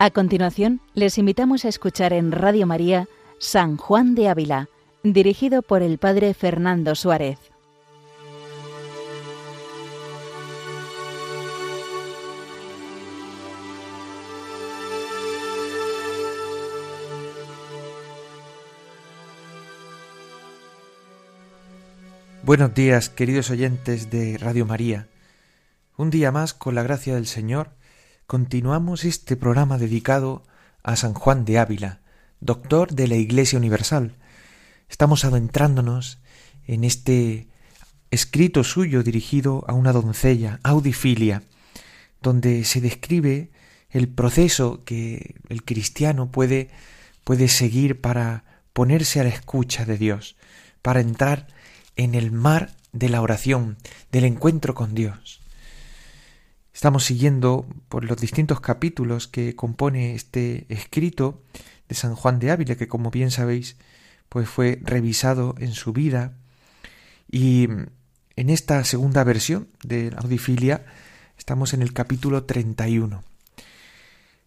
A continuación, les invitamos a escuchar en Radio María San Juan de Ávila, dirigido por el Padre Fernando Suárez. Buenos días, queridos oyentes de Radio María. Un día más, con la gracia del Señor, continuamos este programa dedicado a San Juan de Ávila, doctor de la Iglesia Universal. Estamos adentrándonos en este escrito suyo dirigido a una doncella, Audifilia, donde se describe el proceso que el cristiano puede, puede seguir para ponerse a la escucha de Dios, para entrar en el mar de la oración, del encuentro con Dios. Estamos siguiendo por los distintos capítulos que compone este escrito de San Juan de Ávila, que como bien sabéis, pues fue revisado en su vida. Y en esta segunda versión de la Audifilia estamos en el capítulo 31.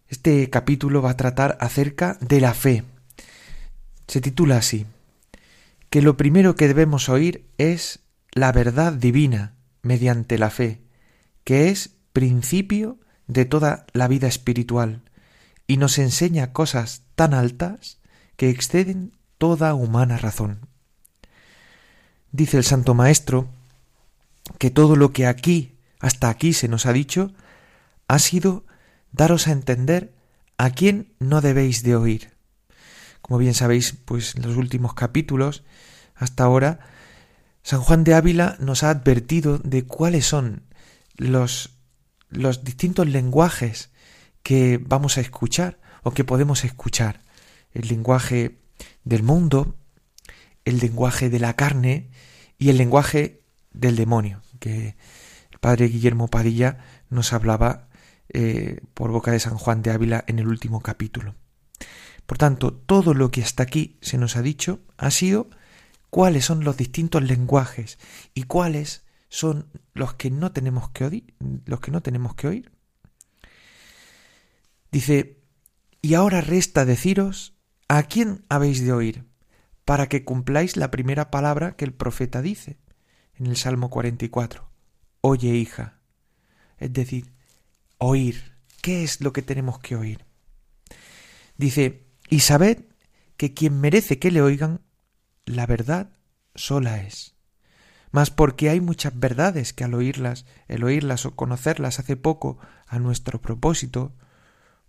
Este capítulo va a tratar acerca de la fe. Se titula así, que lo primero que debemos oír es la verdad divina mediante la fe, que es principio de toda la vida espiritual, y nos enseña cosas tan altas que exceden toda humana razón. Dice el Santo Maestro que todo lo que aquí, hasta aquí se nos ha dicho, ha sido daros a entender a quién no debéis de oír. Como bien sabéis, pues en los últimos capítulos, hasta ahora, San Juan de Ávila nos ha advertido de cuáles son los, los distintos lenguajes que vamos a escuchar o que podemos escuchar. El lenguaje del mundo, el lenguaje de la carne y el lenguaje del demonio, que el padre Guillermo Padilla nos hablaba eh, por boca de San Juan de Ávila en el último capítulo. Por tanto, todo lo que hasta aquí se nos ha dicho ha sido cuáles son los distintos lenguajes y cuáles son los que no tenemos que oír, los que no tenemos que oír. Dice, y ahora resta deciros a quién habéis de oír, para que cumpláis la primera palabra que el profeta dice en el Salmo 44. Oye, hija. Es decir, oír. ¿Qué es lo que tenemos que oír? Dice, y sabed que quien merece que le oigan, la verdad sola es. Mas porque hay muchas verdades que al oírlas, el oírlas o conocerlas hace poco a nuestro propósito,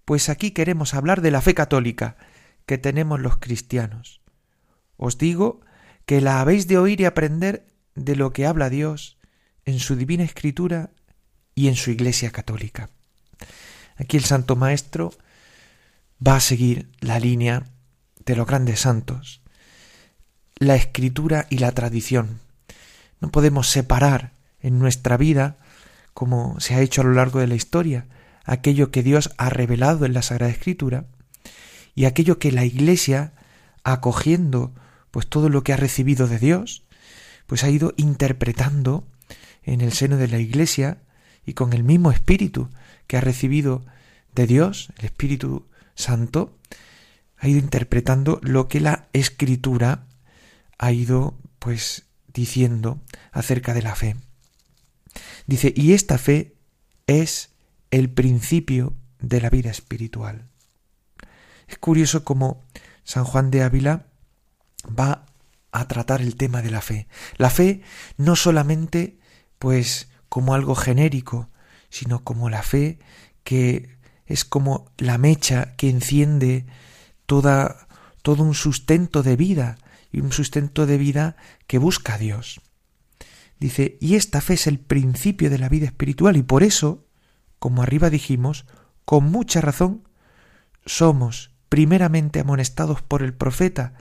pues aquí queremos hablar de la fe católica que tenemos los cristianos. Os digo que la habéis de oír y aprender de lo que habla Dios en su divina escritura y en su Iglesia católica. Aquí el Santo Maestro va a seguir la línea de los grandes santos, la escritura y la tradición. No podemos separar en nuestra vida, como se ha hecho a lo largo de la historia, aquello que Dios ha revelado en la Sagrada Escritura y aquello que la Iglesia, acogiendo pues todo lo que ha recibido de Dios, pues ha ido interpretando en el seno de la Iglesia y con el mismo espíritu que ha recibido de Dios, el Espíritu Santo, ha ido interpretando lo que la Escritura ha ido pues diciendo acerca de la fe. Dice, y esta fe es el principio de la vida espiritual. Es curioso cómo San Juan de Ávila va a tratar el tema de la fe. La fe no solamente pues como algo genérico, sino como la fe que es como la mecha que enciende toda todo un sustento de vida y un sustento de vida que busca a Dios. Dice, y esta fe es el principio de la vida espiritual y por eso, como arriba dijimos, con mucha razón, somos primeramente amonestados por el profeta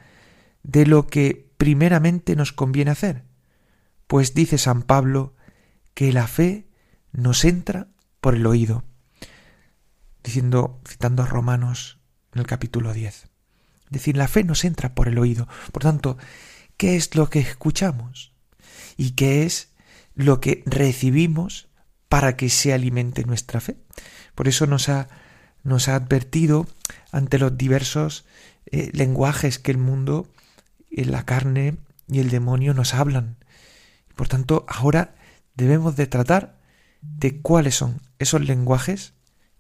de lo que primeramente nos conviene hacer, pues dice San Pablo que la fe nos entra por el oído, diciendo, citando a Romanos en el capítulo 10 decir, la fe nos entra por el oído. Por tanto, ¿qué es lo que escuchamos? ¿Y qué es lo que recibimos para que se alimente nuestra fe? Por eso nos ha nos ha advertido ante los diversos eh, lenguajes que el mundo, eh, la carne y el demonio nos hablan. Por tanto, ahora debemos de tratar de cuáles son esos lenguajes,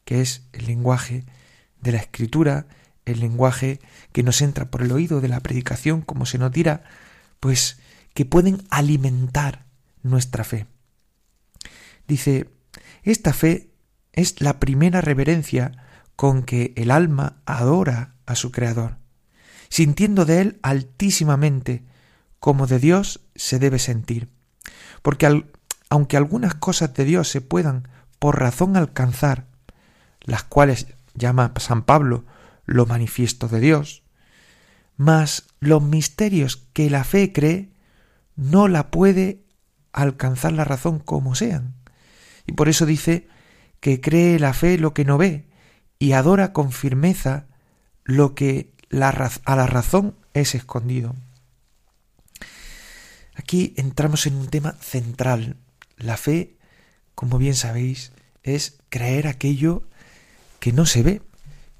que es el lenguaje de la escritura, el lenguaje que nos entra por el oído de la predicación, como se nos dirá, pues que pueden alimentar nuestra fe. Dice, esta fe es la primera reverencia con que el alma adora a su Creador, sintiendo de Él altísimamente como de Dios se debe sentir. Porque aunque algunas cosas de Dios se puedan por razón alcanzar, las cuales llama San Pablo lo manifiesto de Dios, mas los misterios que la fe cree no la puede alcanzar la razón como sean. Y por eso dice que cree la fe lo que no ve y adora con firmeza lo que a la razón es escondido. Aquí entramos en un tema central. La fe, como bien sabéis, es creer aquello que no se ve,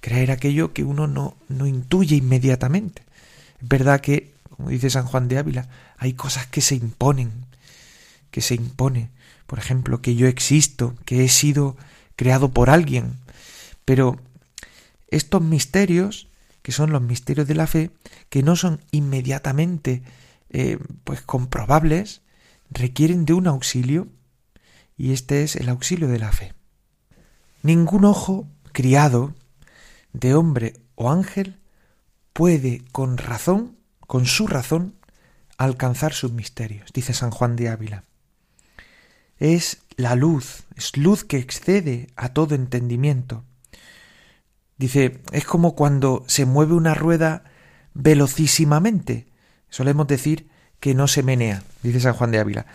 creer aquello que uno no, no intuye inmediatamente. Es verdad que, como dice San Juan de Ávila, hay cosas que se imponen, que se impone. Por ejemplo, que yo existo, que he sido creado por alguien. Pero estos misterios, que son los misterios de la fe, que no son inmediatamente eh, pues comprobables, requieren de un auxilio, y este es el auxilio de la fe. Ningún ojo criado de hombre o ángel puede con razón, con su razón, alcanzar sus misterios, dice San Juan de Ávila. Es la luz, es luz que excede a todo entendimiento. Dice, es como cuando se mueve una rueda velocísimamente, solemos decir que no se menea, dice San Juan de Ávila.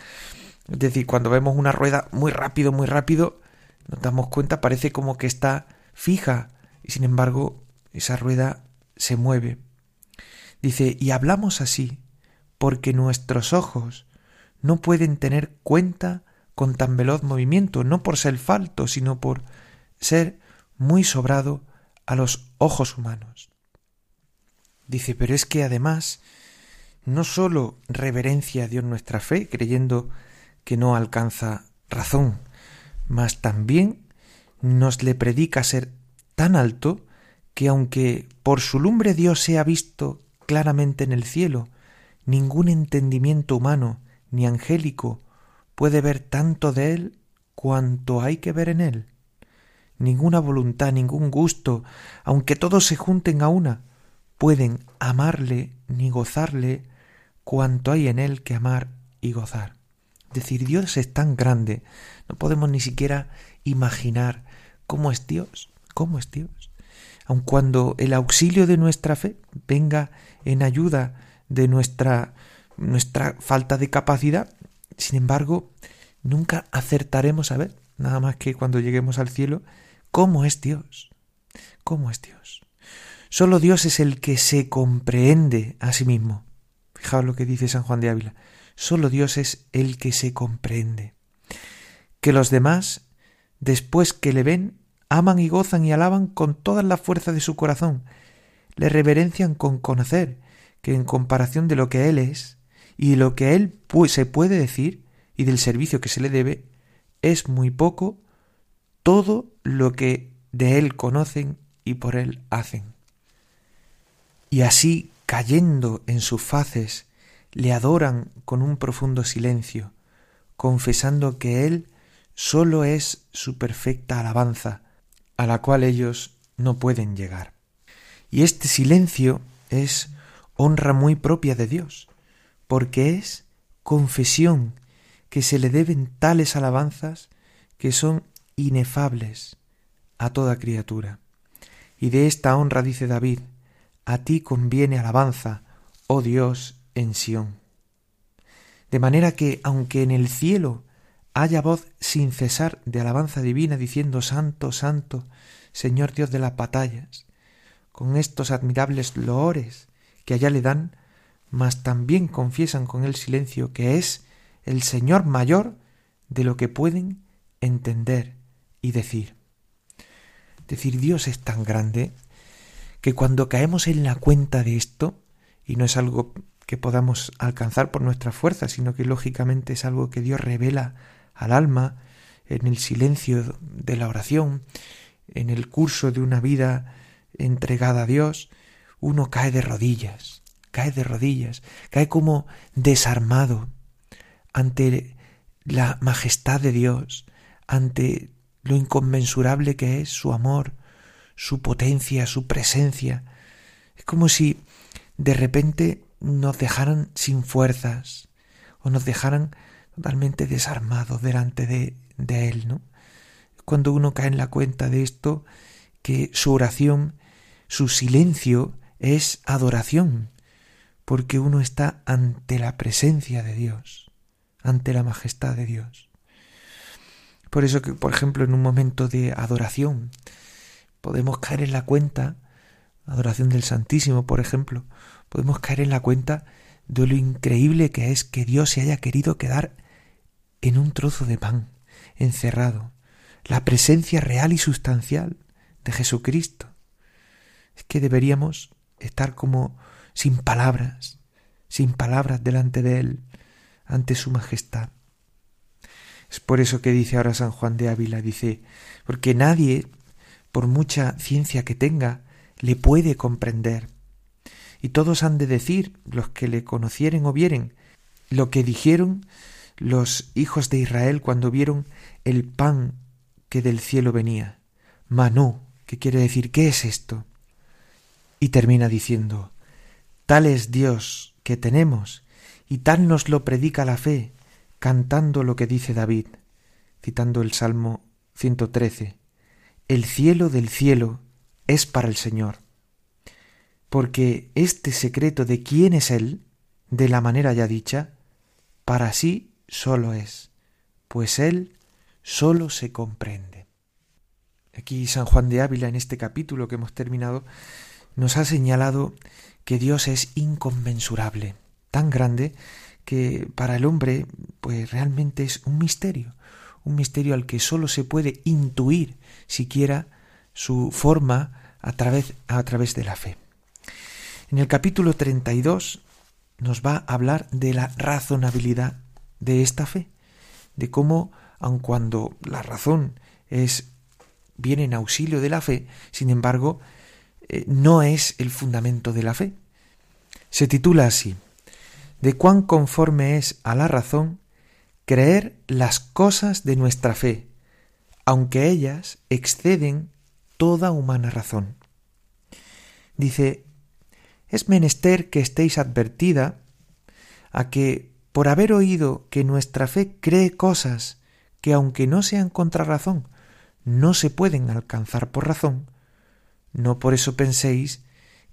Es decir, cuando vemos una rueda muy rápido, muy rápido, nos damos cuenta, parece como que está fija, y sin embargo, esa rueda se mueve. Dice, y hablamos así, porque nuestros ojos no pueden tener cuenta con tan veloz movimiento, no por ser falto, sino por ser muy sobrado a los ojos humanos. Dice, pero es que además no sólo reverencia a Dios nuestra fe, creyendo que no alcanza razón, mas también nos le predica ser tan alto que aunque por su lumbre Dios sea visto claramente en el cielo, ningún entendimiento humano ni angélico puede ver tanto de él cuanto hay que ver en él. Ninguna voluntad, ningún gusto, aunque todos se junten a una, pueden amarle ni gozarle cuanto hay en él que amar y gozar. Es decir, Dios es tan grande, no podemos ni siquiera imaginar cómo es Dios, cómo es Dios. Aun cuando el auxilio de nuestra fe venga en ayuda de nuestra, nuestra falta de capacidad, sin embargo, nunca acertaremos a ver, nada más que cuando lleguemos al cielo, cómo es Dios, cómo es Dios. Solo Dios es el que se comprehende a sí mismo. Fijaos lo que dice San Juan de Ávila. Solo Dios es el que se comprende. Que los demás, después que le ven, aman y gozan y alaban con toda la fuerza de su corazón, le reverencian con conocer que en comparación de lo que Él es y de lo que Él se puede decir y del servicio que se le debe, es muy poco todo lo que de Él conocen y por Él hacen. Y así cayendo en sus faces, le adoran con un profundo silencio, confesando que Él sólo es su perfecta alabanza, a la cual ellos no pueden llegar. Y este silencio es honra muy propia de Dios, porque es confesión que se le deben tales alabanzas que son inefables a toda criatura. Y de esta honra dice David, a ti conviene alabanza, oh Dios, en Sión. De manera que, aunque en el cielo haya voz sin cesar de alabanza divina diciendo Santo, Santo, Señor Dios de las batallas, con estos admirables loores que allá le dan, mas también confiesan con el silencio que es el Señor mayor de lo que pueden entender y decir. decir, Dios es tan grande que cuando caemos en la cuenta de esto, y no es algo que podamos alcanzar por nuestra fuerza, sino que lógicamente es algo que Dios revela al alma en el silencio de la oración, en el curso de una vida entregada a Dios, uno cae de rodillas, cae de rodillas, cae como desarmado ante la majestad de Dios, ante lo inconmensurable que es su amor, su potencia, su presencia. Es como si de repente nos dejaran sin fuerzas o nos dejaran totalmente desarmados delante de, de Él, ¿no? Cuando uno cae en la cuenta de esto, que su oración, su silencio es adoración, porque uno está ante la presencia de Dios, ante la majestad de Dios. Por eso que, por ejemplo, en un momento de adoración, podemos caer en la cuenta, adoración del Santísimo, por ejemplo, podemos caer en la cuenta de lo increíble que es que Dios se haya querido quedar en un trozo de pan, encerrado, la presencia real y sustancial de Jesucristo. Es que deberíamos estar como sin palabras, sin palabras delante de Él, ante su majestad. Es por eso que dice ahora San Juan de Ávila, dice, porque nadie, por mucha ciencia que tenga, le puede comprender. Y todos han de decir, los que le conocieren o vieren, lo que dijeron los hijos de Israel cuando vieron el pan que del cielo venía. Manú, que quiere decir, ¿qué es esto? Y termina diciendo, tal es Dios que tenemos, y tal nos lo predica la fe, cantando lo que dice David, citando el Salmo 113, El cielo del cielo es para el Señor, porque este secreto de quién es Él, de la manera ya dicha, para sí solo es, pues Él solo se comprende. Aquí San Juan de Ávila, en este capítulo que hemos terminado, nos ha señalado que Dios es inconmensurable, tan grande que para el hombre pues realmente es un misterio, un misterio al que sólo se puede intuir siquiera su forma a través, a través de la fe. En el capítulo 32 nos va a hablar de la razonabilidad de esta fe, de cómo, aun cuando la razón es viene en auxilio de la fe, sin embargo, eh, no es el fundamento de la fe. Se titula así: de cuán conforme es a la razón creer las cosas de nuestra fe, aunque ellas exceden toda humana razón. Dice, es menester que estéis advertida a que, por haber oído que nuestra fe cree cosas que, aunque no sean contra razón, no se pueden alcanzar por razón, no por eso penséis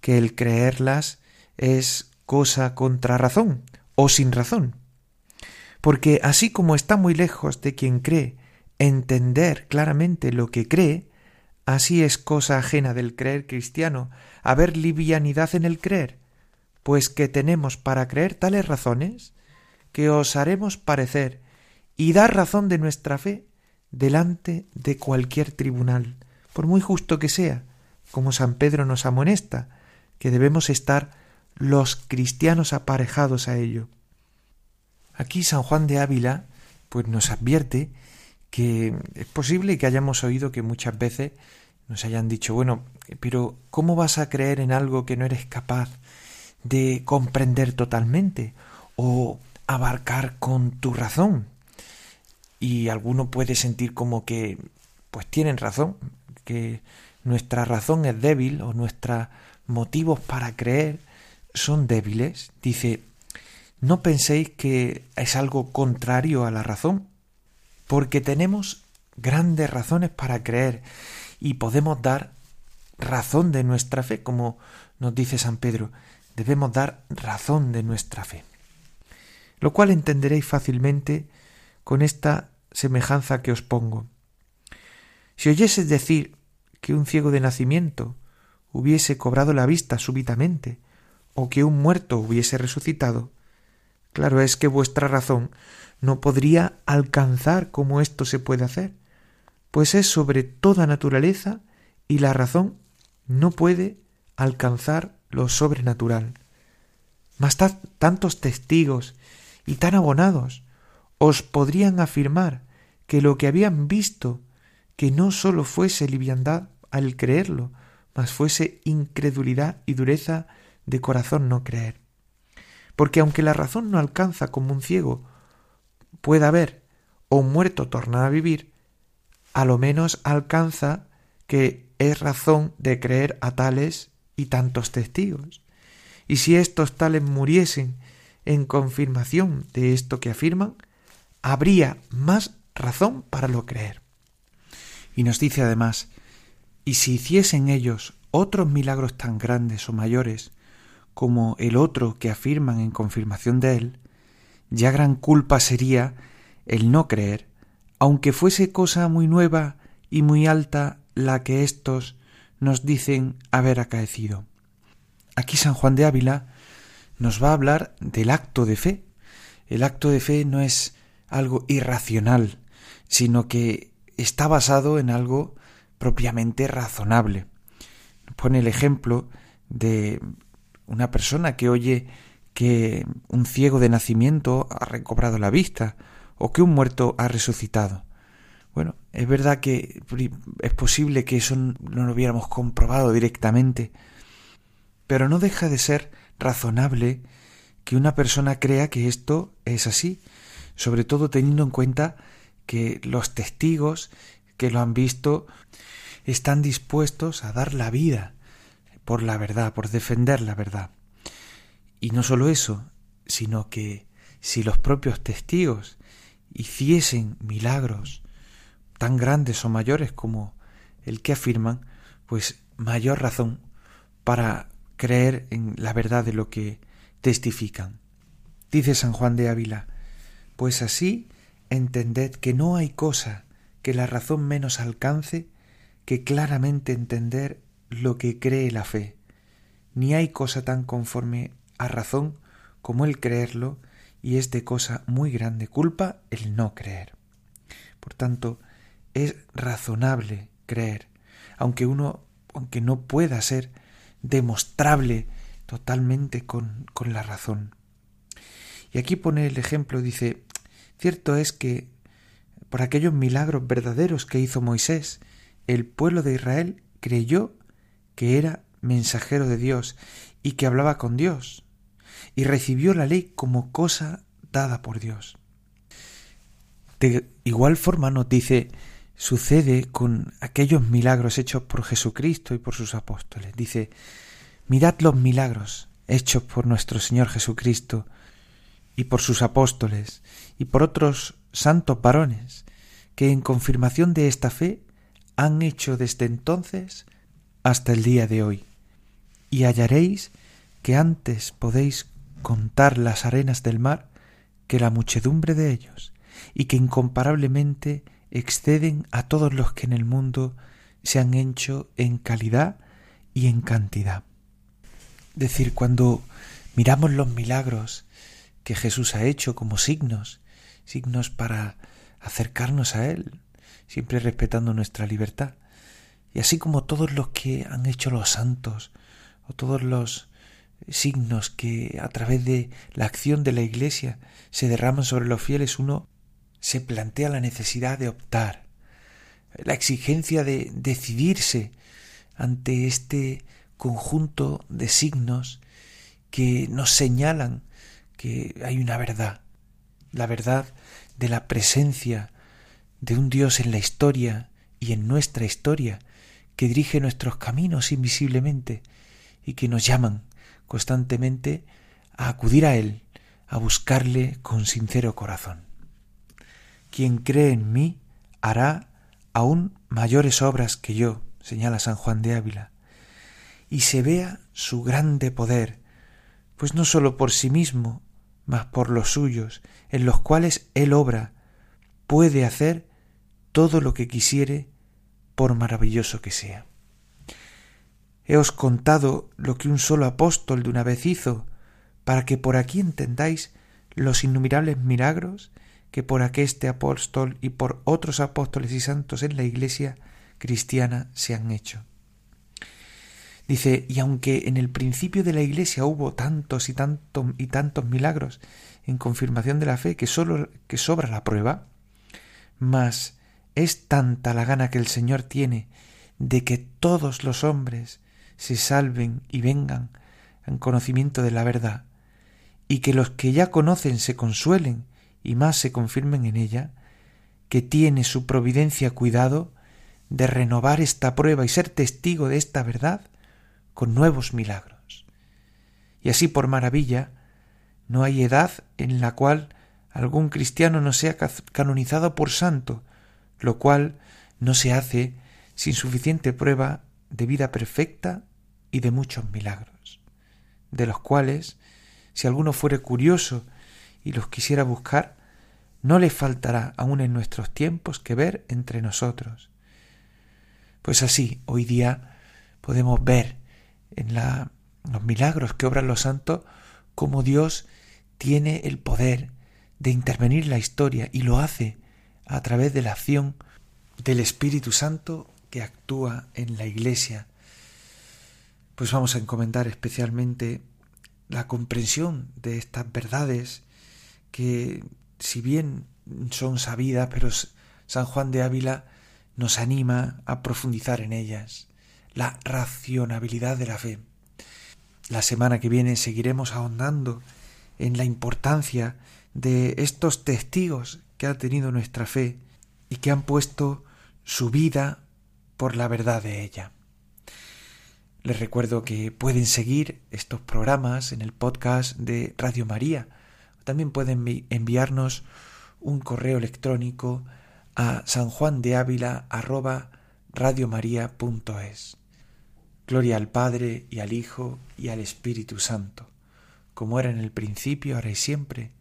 que el creerlas es cosa contra razón o sin razón. Porque así como está muy lejos de quien cree entender claramente lo que cree, así es cosa ajena del creer cristiano haber livianidad en el creer, pues que tenemos para creer tales razones que os haremos parecer y dar razón de nuestra fe delante de cualquier tribunal, por muy justo que sea, como San Pedro nos amonesta, que debemos estar los cristianos aparejados a ello. Aquí San Juan de Ávila pues nos advierte que es posible que hayamos oído que muchas veces nos hayan dicho, bueno, pero ¿cómo vas a creer en algo que no eres capaz de comprender totalmente o abarcar con tu razón? Y alguno puede sentir como que pues tienen razón, que nuestra razón es débil o nuestros motivos para creer son débiles, dice, no penséis que es algo contrario a la razón, porque tenemos grandes razones para creer y podemos dar razón de nuestra fe, como nos dice San Pedro, debemos dar razón de nuestra fe. Lo cual entenderéis fácilmente con esta semejanza que os pongo. Si oyeses decir que un ciego de nacimiento hubiese cobrado la vista súbitamente, o que un muerto hubiese resucitado, claro es que vuestra razón no podría alcanzar cómo esto se puede hacer, pues es sobre toda naturaleza y la razón no puede alcanzar lo sobrenatural. Mas tantos testigos y tan abonados os podrían afirmar que lo que habían visto, que no sólo fuese liviandad al creerlo, mas fuese incredulidad y dureza de corazón no creer. Porque aunque la razón no alcanza como un ciego pueda ver o un muerto tornar a vivir, a lo menos alcanza que es razón de creer a tales y tantos testigos. Y si estos tales muriesen en confirmación de esto que afirman, habría más razón para lo creer. Y nos dice además, y si hiciesen ellos otros milagros tan grandes o mayores como el otro que afirman en confirmación de él, ya gran culpa sería el no creer, aunque fuese cosa muy nueva y muy alta la que éstos nos dicen haber acaecido. Aquí San Juan de Ávila nos va a hablar del acto de fe. El acto de fe no es algo irracional, sino que está basado en algo propiamente razonable. Pone el ejemplo de una persona que oye que un ciego de nacimiento ha recobrado la vista o que un muerto ha resucitado. Bueno, es verdad que es posible que eso no lo hubiéramos comprobado directamente, pero no deja de ser razonable que una persona crea que esto es así, sobre todo teniendo en cuenta que los testigos que lo han visto están dispuestos a dar la vida por la verdad, por defender la verdad. Y no solo eso, sino que si los propios testigos hiciesen milagros tan grandes o mayores como el que afirman, pues mayor razón para creer en la verdad de lo que testifican. Dice San Juan de Ávila, pues así entended que no hay cosa que la razón menos alcance que claramente entender lo que cree la fe, ni hay cosa tan conforme a razón como el creerlo, y es de cosa muy grande culpa el no creer. Por tanto, es razonable creer, aunque uno, aunque no pueda ser demostrable totalmente con, con la razón. Y aquí pone el ejemplo, dice, cierto es que por aquellos milagros verdaderos que hizo Moisés, el pueblo de Israel creyó que era mensajero de Dios y que hablaba con Dios, y recibió la ley como cosa dada por Dios. De igual forma nos dice sucede con aquellos milagros hechos por Jesucristo y por sus apóstoles. Dice, mirad los milagros hechos por nuestro Señor Jesucristo y por sus apóstoles y por otros santos varones que en confirmación de esta fe han hecho desde entonces hasta el día de hoy. Y hallaréis que antes podéis contar las arenas del mar que la muchedumbre de ellos, y que incomparablemente exceden a todos los que en el mundo se han hecho en calidad y en cantidad. Decir, cuando miramos los milagros que Jesús ha hecho como signos, signos para acercarnos a Él, siempre respetando nuestra libertad, y así como todos los que han hecho los santos, o todos los signos que a través de la acción de la Iglesia se derraman sobre los fieles, uno se plantea la necesidad de optar, la exigencia de decidirse ante este conjunto de signos que nos señalan que hay una verdad, la verdad de la presencia de un Dios en la historia y en nuestra historia, que dirige nuestros caminos invisiblemente y que nos llaman constantemente a acudir a Él, a buscarle con sincero corazón. Quien cree en mí hará aún mayores obras que yo, señala San Juan de Ávila, y se vea su grande poder, pues no sólo por sí mismo, mas por los suyos, en los cuales él obra, puede hacer todo lo que quisiere, por maravilloso que sea. Heos contado lo que un solo apóstol de una vez hizo, para que por aquí entendáis los innumerables milagros que por aqueste apóstol y por otros apóstoles y santos en la Iglesia cristiana se han hecho. Dice, y aunque en el principio de la Iglesia hubo tantos y tantos y tantos milagros en confirmación de la fe que solo que sobra la prueba, mas es tanta la gana que el Señor tiene de que todos los hombres se salven y vengan en conocimiento de la verdad, y que los que ya conocen se consuelen y más se confirmen en ella, que tiene su providencia cuidado de renovar esta prueba y ser testigo de esta verdad con nuevos milagros. Y así por maravilla, no hay edad en la cual algún cristiano no sea canonizado por santo, lo cual no se hace sin suficiente prueba de vida perfecta y de muchos milagros, de los cuales, si alguno fuere curioso y los quisiera buscar, no le faltará aún en nuestros tiempos que ver entre nosotros. Pues así, hoy día podemos ver en los milagros que obran los santos cómo Dios tiene el poder de intervenir en la historia y lo hace a través de la acción del Espíritu Santo que actúa en la Iglesia. Pues vamos a encomendar especialmente la comprensión de estas verdades que si bien son sabidas, pero San Juan de Ávila nos anima a profundizar en ellas, la racionabilidad de la fe. La semana que viene seguiremos ahondando en la importancia de estos testigos que ha tenido nuestra fe y que han puesto su vida por la verdad de ella. Les recuerdo que pueden seguir estos programas en el podcast de Radio María. También pueden enviarnos un correo electrónico a sanjuandeávila@radiomaria.es. Gloria al Padre y al Hijo y al Espíritu Santo, como era en el principio, ahora y siempre,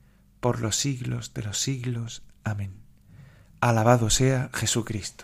por los siglos de los siglos. Amén. Alabado sea Jesucristo.